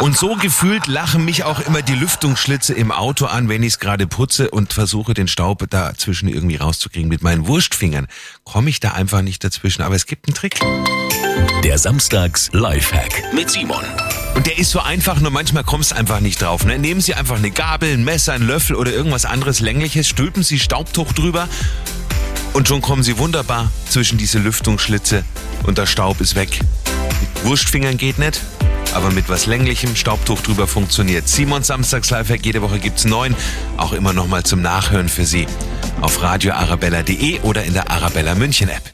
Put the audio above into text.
Und so gefühlt lachen mich auch immer die Lüftungsschlitze im Auto an, wenn ich es gerade putze und versuche den Staub dazwischen irgendwie rauszukriegen. Mit meinen Wurstfingern komme ich da einfach nicht dazwischen. Aber es gibt einen Trick. Der Samstags Lifehack mit Simon. Und der ist so einfach, nur manchmal kommst du einfach nicht drauf. Ne? Nehmen Sie einfach eine Gabel, ein Messer, ein Löffel oder irgendwas anderes längliches, stülpen Sie Staubtuch drüber und schon kommen Sie wunderbar zwischen diese Lüftungsschlitze und der Staub ist weg. Mit Wurstfingern geht nicht, aber mit was länglichem Staubtuch drüber funktioniert. Simon Samstags Lifehack, jede Woche gibt's neun, auch immer nochmal zum Nachhören für Sie auf radioarabella.de oder in der Arabella München App.